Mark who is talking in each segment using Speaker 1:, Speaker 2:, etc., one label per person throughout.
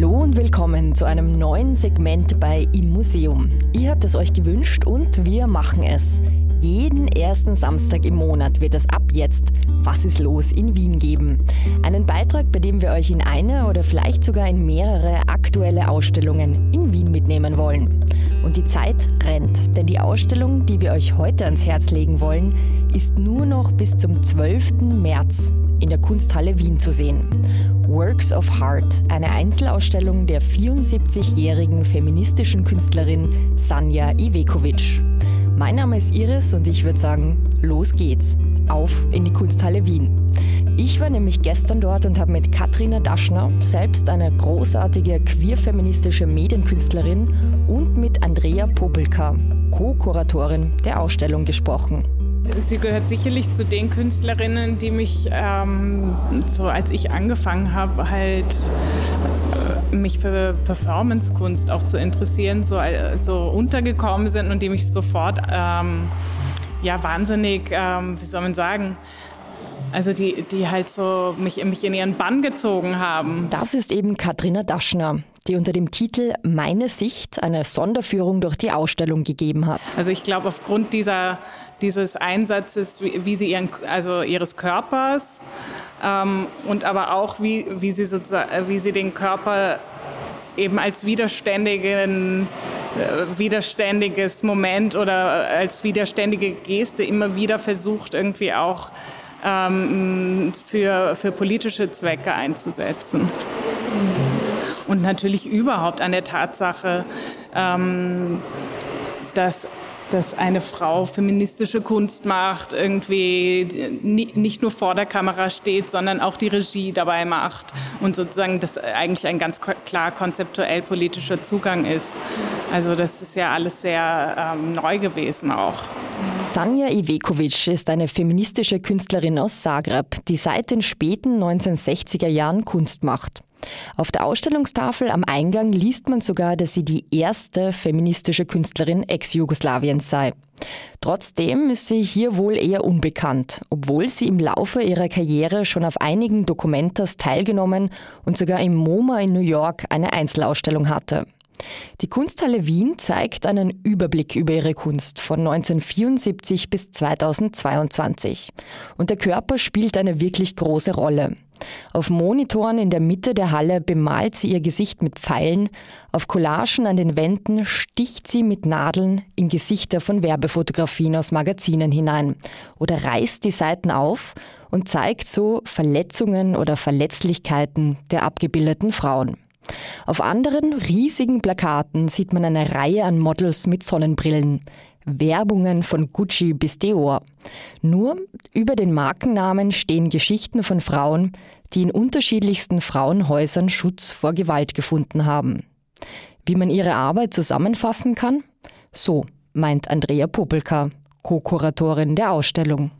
Speaker 1: Hallo und willkommen zu einem neuen Segment bei Im Museum. Ihr habt es euch gewünscht und wir machen es. Jeden ersten Samstag im Monat wird es ab jetzt Was ist los in Wien geben. Einen Beitrag, bei dem wir euch in eine oder vielleicht sogar in mehrere aktuelle Ausstellungen in Wien mitnehmen wollen. Und die Zeit rennt, denn die Ausstellung, die wir euch heute ans Herz legen wollen, ist nur noch bis zum 12. März in der Kunsthalle Wien zu sehen. Works of Heart, eine Einzelausstellung der 74-jährigen feministischen Künstlerin Sanja Ivekovic. Mein Name ist Iris und ich würde sagen, los geht's. Auf in die Kunsthalle Wien. Ich war nämlich gestern dort und habe mit Katrina Daschner, selbst eine großartige queer-feministische Medienkünstlerin, und mit Andrea Popelka, Co-Kuratorin der Ausstellung, gesprochen.
Speaker 2: Sie gehört sicherlich zu den Künstlerinnen, die mich, ähm, so als ich angefangen habe, halt äh, mich für Performancekunst auch zu interessieren, so, äh, untergekommen sind und die mich sofort ähm, ja wahnsinnig, ähm, wie soll man sagen, also die, die halt so mich, mich in ihren Bann gezogen haben.
Speaker 1: Das ist eben Katrina Daschner, die unter dem Titel Meine Sicht eine Sonderführung durch die Ausstellung gegeben hat.
Speaker 2: Also ich glaube, aufgrund dieser, dieses Einsatzes, wie, wie sie ihren, also ihres Körpers ähm, und aber auch, wie, wie, sie sozusagen, wie sie den Körper eben als widerständigen äh, widerständiges Moment oder als widerständige Geste immer wieder versucht, irgendwie auch ähm, für, für politische Zwecke einzusetzen. Und natürlich überhaupt an der Tatsache, ähm, dass dass eine Frau feministische Kunst macht, irgendwie nicht nur vor der Kamera steht, sondern auch die Regie dabei macht und sozusagen das eigentlich ein ganz klar konzeptuell politischer Zugang ist. Also das ist ja alles sehr ähm, neu gewesen auch.
Speaker 1: Sanja Ivekovic ist eine feministische Künstlerin aus Zagreb, die seit den späten 1960er Jahren Kunst macht. Auf der Ausstellungstafel am Eingang liest man sogar, dass sie die erste feministische Künstlerin Ex-Jugoslawiens sei. Trotzdem ist sie hier wohl eher unbekannt, obwohl sie im Laufe ihrer Karriere schon auf einigen Dokumentas teilgenommen und sogar im MoMA in New York eine Einzelausstellung hatte. Die Kunsthalle Wien zeigt einen Überblick über ihre Kunst von 1974 bis 2022. Und der Körper spielt eine wirklich große Rolle. Auf Monitoren in der Mitte der Halle bemalt sie ihr Gesicht mit Pfeilen, auf Collagen an den Wänden sticht sie mit Nadeln in Gesichter von Werbefotografien aus Magazinen hinein oder reißt die Seiten auf und zeigt so Verletzungen oder Verletzlichkeiten der abgebildeten Frauen. Auf anderen riesigen Plakaten sieht man eine Reihe an Models mit Sonnenbrillen. Werbungen von Gucci bis Dior. Nur über den Markennamen stehen Geschichten von Frauen, die in unterschiedlichsten Frauenhäusern Schutz vor Gewalt gefunden haben. Wie man ihre Arbeit zusammenfassen kann? So meint Andrea Popelka, Co-Kuratorin der Ausstellung.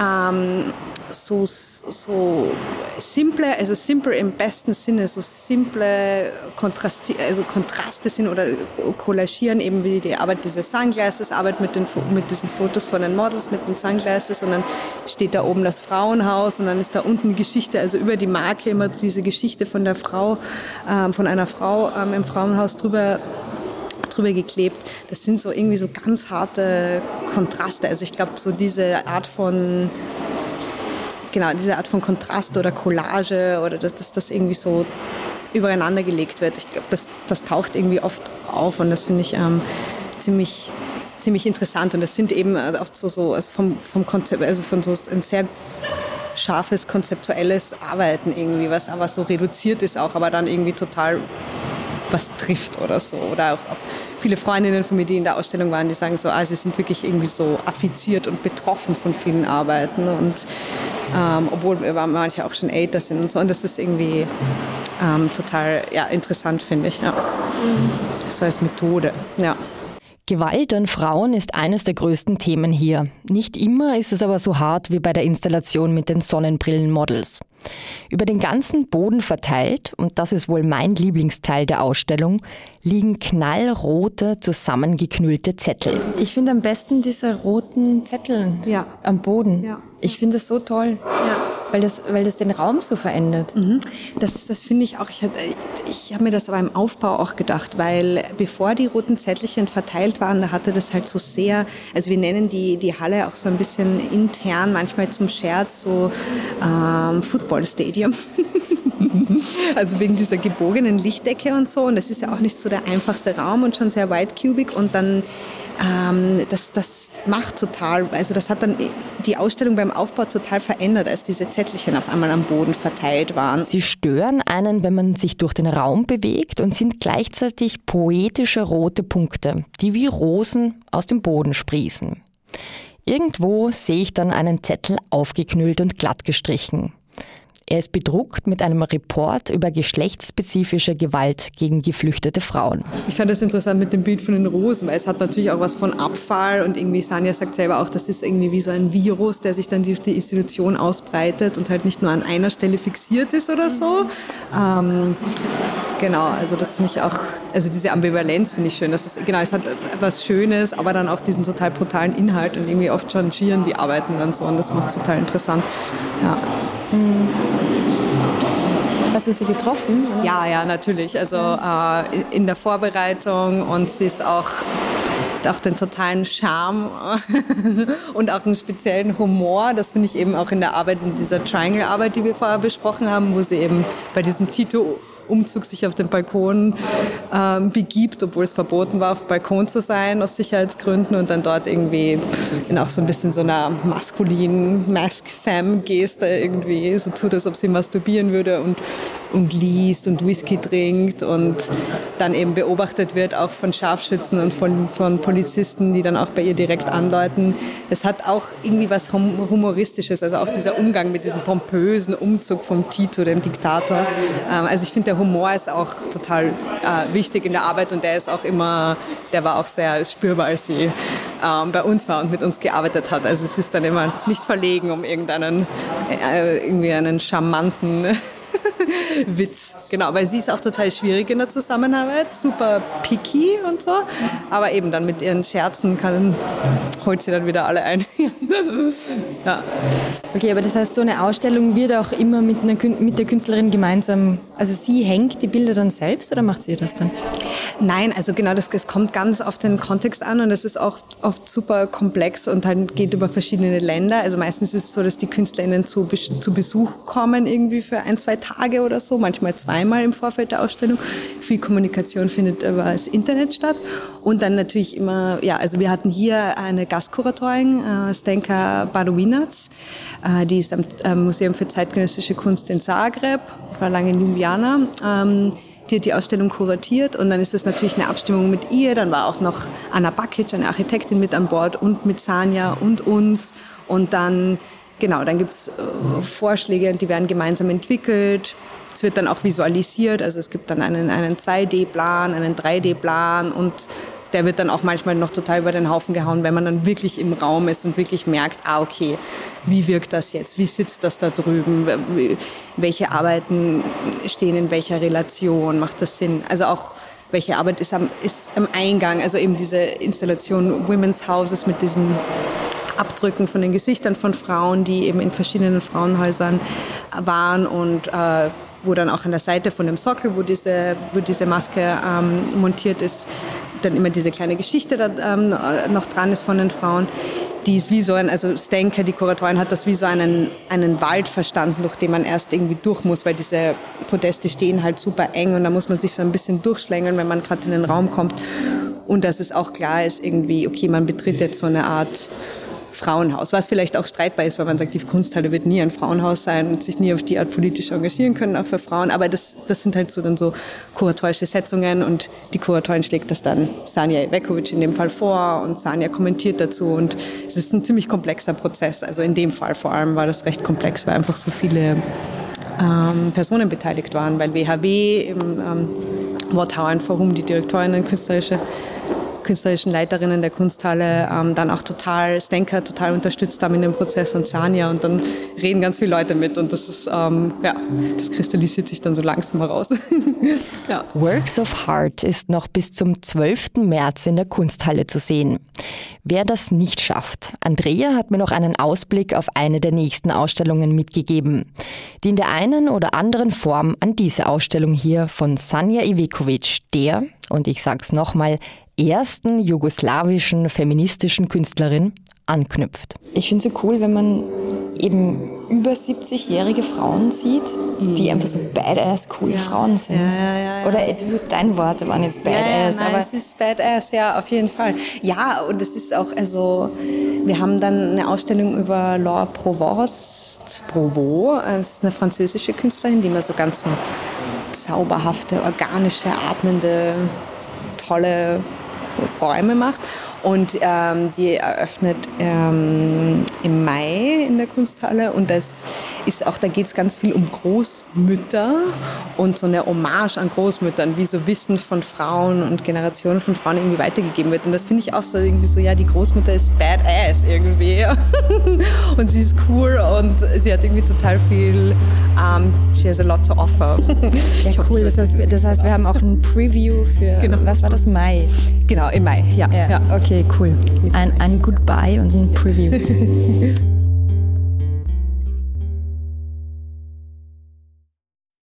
Speaker 3: Ähm, so, so simple, also simple im besten Sinne, so simple Kontraste, also Kontraste sind oder kollagieren eben wie die Arbeit dieser Sunglasses, Arbeit mit, den, mit diesen Fotos von den Models mit den Sunglasses und dann steht da oben das Frauenhaus und dann ist da unten die Geschichte, also über die Marke immer diese Geschichte von der Frau, ähm, von einer Frau ähm, im Frauenhaus drüber drüber geklebt. Das sind so irgendwie so ganz harte Kontraste. Also ich glaube, so diese Art von genau, diese Art von Kontrast oder Collage oder dass, dass das irgendwie so übereinander gelegt wird. Ich glaube, das, das taucht irgendwie oft auf und das finde ich ähm, ziemlich, ziemlich interessant. Und das sind eben auch so, so also vom, vom Konzept, also von so ein sehr scharfes konzeptuelles Arbeiten irgendwie, was aber so reduziert ist auch, aber dann irgendwie total was trifft oder so. Oder auch viele Freundinnen von mir, die in der Ausstellung waren, die sagen so, ah, sie sind wirklich irgendwie so affiziert und betroffen von vielen Arbeiten und ähm, obwohl manche auch schon älter sind und so. Und das ist irgendwie ähm, total ja, interessant, finde ich. Ja. So als Methode, ja.
Speaker 1: Gewalt an Frauen ist eines der größten Themen hier. Nicht immer ist es aber so hart wie bei der Installation mit den Sonnenbrillenmodels. Über den ganzen Boden verteilt, und das ist wohl mein Lieblingsteil der Ausstellung, liegen knallrote, zusammengeknüllte Zettel.
Speaker 4: Ich finde am besten diese roten Zettel ja. am Boden. Ja. Ich finde das so toll. Ja. Weil das, weil das den Raum so verändert. Mhm.
Speaker 3: Das, das finde ich auch. Ich, ich habe mir das aber im Aufbau auch gedacht, weil bevor die roten Zettelchen verteilt waren, da hatte das halt so sehr, also wir nennen die, die Halle auch so ein bisschen intern, manchmal zum Scherz, so ähm, Football Stadium. also wegen dieser gebogenen Lichtdecke und so. Und das ist ja auch nicht so der einfachste Raum und schon sehr white-cubig. Und dann ähm, das, das macht total, also das hat dann die Ausstellung beim Aufbau total verändert, als diese Zettelchen auf einmal am Boden verteilt waren.
Speaker 1: Sie stören einen, wenn man sich durch den Raum bewegt und sind gleichzeitig poetische rote Punkte, die wie Rosen aus dem Boden sprießen. Irgendwo sehe ich dann einen Zettel aufgeknüllt und glatt gestrichen. Er ist bedruckt mit einem Report über geschlechtsspezifische Gewalt gegen geflüchtete Frauen.
Speaker 3: Ich fand das interessant mit dem Bild von den Rosen, weil es hat natürlich auch was von Abfall und irgendwie Sanja sagt selber auch, das ist irgendwie wie so ein Virus, der sich dann durch die Institution ausbreitet und halt nicht nur an einer Stelle fixiert ist oder so. Ähm, genau, also das finde ich auch, also diese Ambivalenz finde ich schön. Das ist, genau, es hat etwas Schönes, aber dann auch diesen total brutalen Inhalt und irgendwie oft changieren die Arbeiten dann so und das macht es total interessant. Ja. Mhm.
Speaker 4: Hast du sie getroffen?
Speaker 3: Oder? Ja, ja, natürlich. Also äh, in der Vorbereitung und sie ist auch auch den totalen Charme und auch einen speziellen Humor. Das finde ich eben auch in der Arbeit, in dieser Triangle-Arbeit, die wir vorher besprochen haben, wo sie eben bei diesem Tito Umzug sich auf den Balkon ähm, begibt, obwohl es verboten war, auf dem Balkon zu sein aus Sicherheitsgründen und dann dort irgendwie in auch so ein bisschen so einer maskulinen Mask-Femme-Geste irgendwie so tut, als ob sie masturbieren würde und, und liest und Whisky trinkt und dann eben beobachtet wird, auch von Scharfschützen und von, von Polizisten, die dann auch bei ihr direkt andeuten. Es hat auch irgendwie was Humoristisches, also auch dieser Umgang mit diesem pompösen Umzug vom Tito, dem Diktator. Ähm, also ich finde, der Humor ist auch total äh, wichtig in der Arbeit und der ist auch immer, der war auch sehr spürbar, als sie ähm, bei uns war und mit uns gearbeitet hat. Also es ist dann immer nicht verlegen, um irgendeinen, äh, irgendwie einen charmanten Witz. Genau, weil sie ist auch total schwierig in der Zusammenarbeit, super picky und so. Aber eben dann mit ihren Scherzen kann, holt sie dann wieder alle ein.
Speaker 4: Ja. Okay, aber das heißt, so eine Ausstellung wird auch immer mit, einer, mit der Künstlerin gemeinsam, also sie hängt die Bilder dann selbst oder macht sie das dann?
Speaker 3: Nein, also genau, das, das kommt ganz auf den Kontext an und es ist auch oft super komplex und halt geht über verschiedene Länder. Also meistens ist es so, dass die KünstlerInnen zu, zu Besuch kommen irgendwie für ein, zwei Tage oder so, manchmal zweimal im Vorfeld der Ausstellung. Viel Kommunikation findet über das Internet statt und dann natürlich immer, ja, also wir hatten hier eine Gastkuratorin, äh, Stenka Barowinac, äh, die ist am Museum für zeitgenössische Kunst in Zagreb, war lange in Ljubljana. Ähm, die hat die Ausstellung kuratiert und dann ist es natürlich eine Abstimmung mit ihr. Dann war auch noch Anna Bakic, eine Architektin, mit an Bord und mit Sanja und uns. Und dann, genau, dann gibt's äh, Vorschläge, die werden gemeinsam entwickelt. Es wird dann auch visualisiert, also es gibt dann einen, einen 2D-Plan, einen 3D-Plan und der wird dann auch manchmal noch total über den Haufen gehauen, wenn man dann wirklich im Raum ist und wirklich merkt, ah, okay, wie wirkt das jetzt? Wie sitzt das da drüben? Welche Arbeiten stehen in welcher Relation? Macht das Sinn? Also auch welche Arbeit ist am, ist am Eingang? Also eben diese Installation Women's Houses mit diesen Abdrücken von den Gesichtern von Frauen, die eben in verschiedenen Frauenhäusern waren und äh, wo dann auch an der Seite von dem Sockel, wo diese, wo diese Maske ähm, montiert ist, dann immer diese kleine Geschichte da ähm, noch dran ist von den Frauen. Die ist wie so ein, also Stenker, die Kuratorin, hat das wie so einen, einen Wald verstanden, durch den man erst irgendwie durch muss, weil diese Podeste stehen halt super eng und da muss man sich so ein bisschen durchschlängeln, wenn man gerade in den Raum kommt. Und dass es auch klar ist, irgendwie, okay, man betritt jetzt so eine Art Frauenhaus, was vielleicht auch streitbar ist, weil man sagt, die Kunsthalle wird nie ein Frauenhaus sein und sich nie auf die Art politisch engagieren können, auch für Frauen. Aber das, das sind halt so dann so kuratorische Setzungen und die Kuratorin schlägt das dann Sanja Ivekovic in dem Fall vor und Sanja kommentiert dazu und es ist ein ziemlich komplexer Prozess. Also in dem Fall vor allem war das recht komplex, weil einfach so viele ähm, Personen beteiligt waren, weil WHW im ähm, Worthauern Forum, die Direktorin, künstlerische künstlerischen Leiterinnen der Kunsthalle ähm, dann auch total Stenker total unterstützt haben in dem Prozess und Sanja und dann reden ganz viele Leute mit und das ist ähm, ja das kristallisiert sich dann so langsam heraus.
Speaker 1: ja. Works of Heart ist noch bis zum 12. März in der Kunsthalle zu sehen. Wer das nicht schafft, Andrea hat mir noch einen Ausblick auf eine der nächsten Ausstellungen mitgegeben, die in der einen oder anderen Form an diese Ausstellung hier von Sanja Ivekovic, der, und ich sag's nochmal, ersten jugoslawischen feministischen Künstlerin anknüpft.
Speaker 4: Ich finde es so cool, wenn man eben über 70-jährige Frauen sieht, die mhm. einfach so badass cool ja. Frauen sind. Ja, ja, Oder deine Worte waren jetzt badass.
Speaker 3: Ja, nein, aber es ist badass, ja, auf jeden Fall. Ja, und es ist auch, also, wir haben dann eine Ausstellung über Laure Provost, Provo, das ist eine französische Künstlerin, die immer so ganz so zauberhafte, organische, atmende, tolle Räume macht. Und ähm, die eröffnet ähm, im Mai in der Kunsthalle. Und das ist auch, da geht es ganz viel um Großmütter und so eine Hommage an Großmüttern, wie so Wissen von Frauen und Generationen von Frauen irgendwie weitergegeben wird. Und das finde ich auch so irgendwie so, ja, die Großmutter ist badass irgendwie. Und sie ist cool und sie hat irgendwie total viel, um, ähm, she has a lot to offer.
Speaker 4: Ja, cool. Das heißt, das heißt, wir haben auch ein Preview für, genau. was war das, Mai?
Speaker 3: Genau, im Mai, ja. ja. ja.
Speaker 4: Okay, cool. Ein, ein Goodbye und ein Preview.